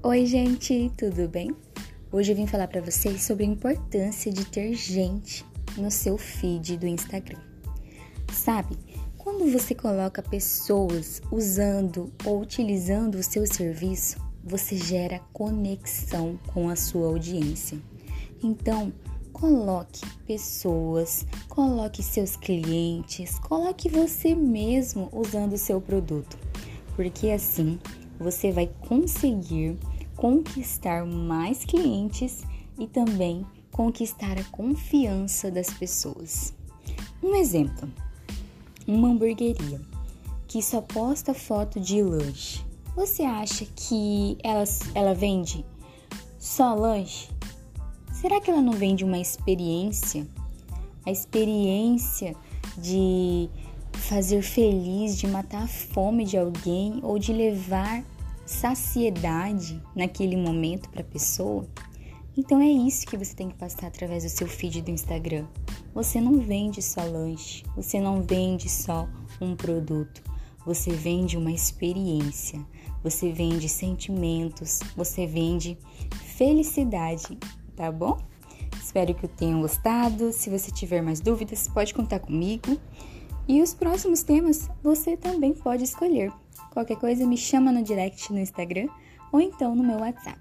Oi, gente, tudo bem? Hoje eu vim falar para vocês sobre a importância de ter gente no seu feed do Instagram. Sabe, quando você coloca pessoas usando ou utilizando o seu serviço, você gera conexão com a sua audiência. Então, coloque pessoas, coloque seus clientes, coloque você mesmo usando o seu produto, porque assim você vai conseguir conquistar mais clientes e também conquistar a confiança das pessoas. Um exemplo: uma hamburgueria que só posta foto de lanche. Você acha que ela, ela vende só lanche? Será que ela não vende uma experiência? A experiência de fazer feliz, de matar a fome de alguém ou de levar saciedade naquele momento para a pessoa. Então é isso que você tem que passar através do seu feed do Instagram. Você não vende só lanche, você não vende só um produto, você vende uma experiência, você vende sentimentos, você vende felicidade, tá bom? Espero que tenham gostado. Se você tiver mais dúvidas, pode contar comigo. E os próximos temas você também pode escolher. Qualquer coisa me chama no direct no Instagram ou então no meu WhatsApp.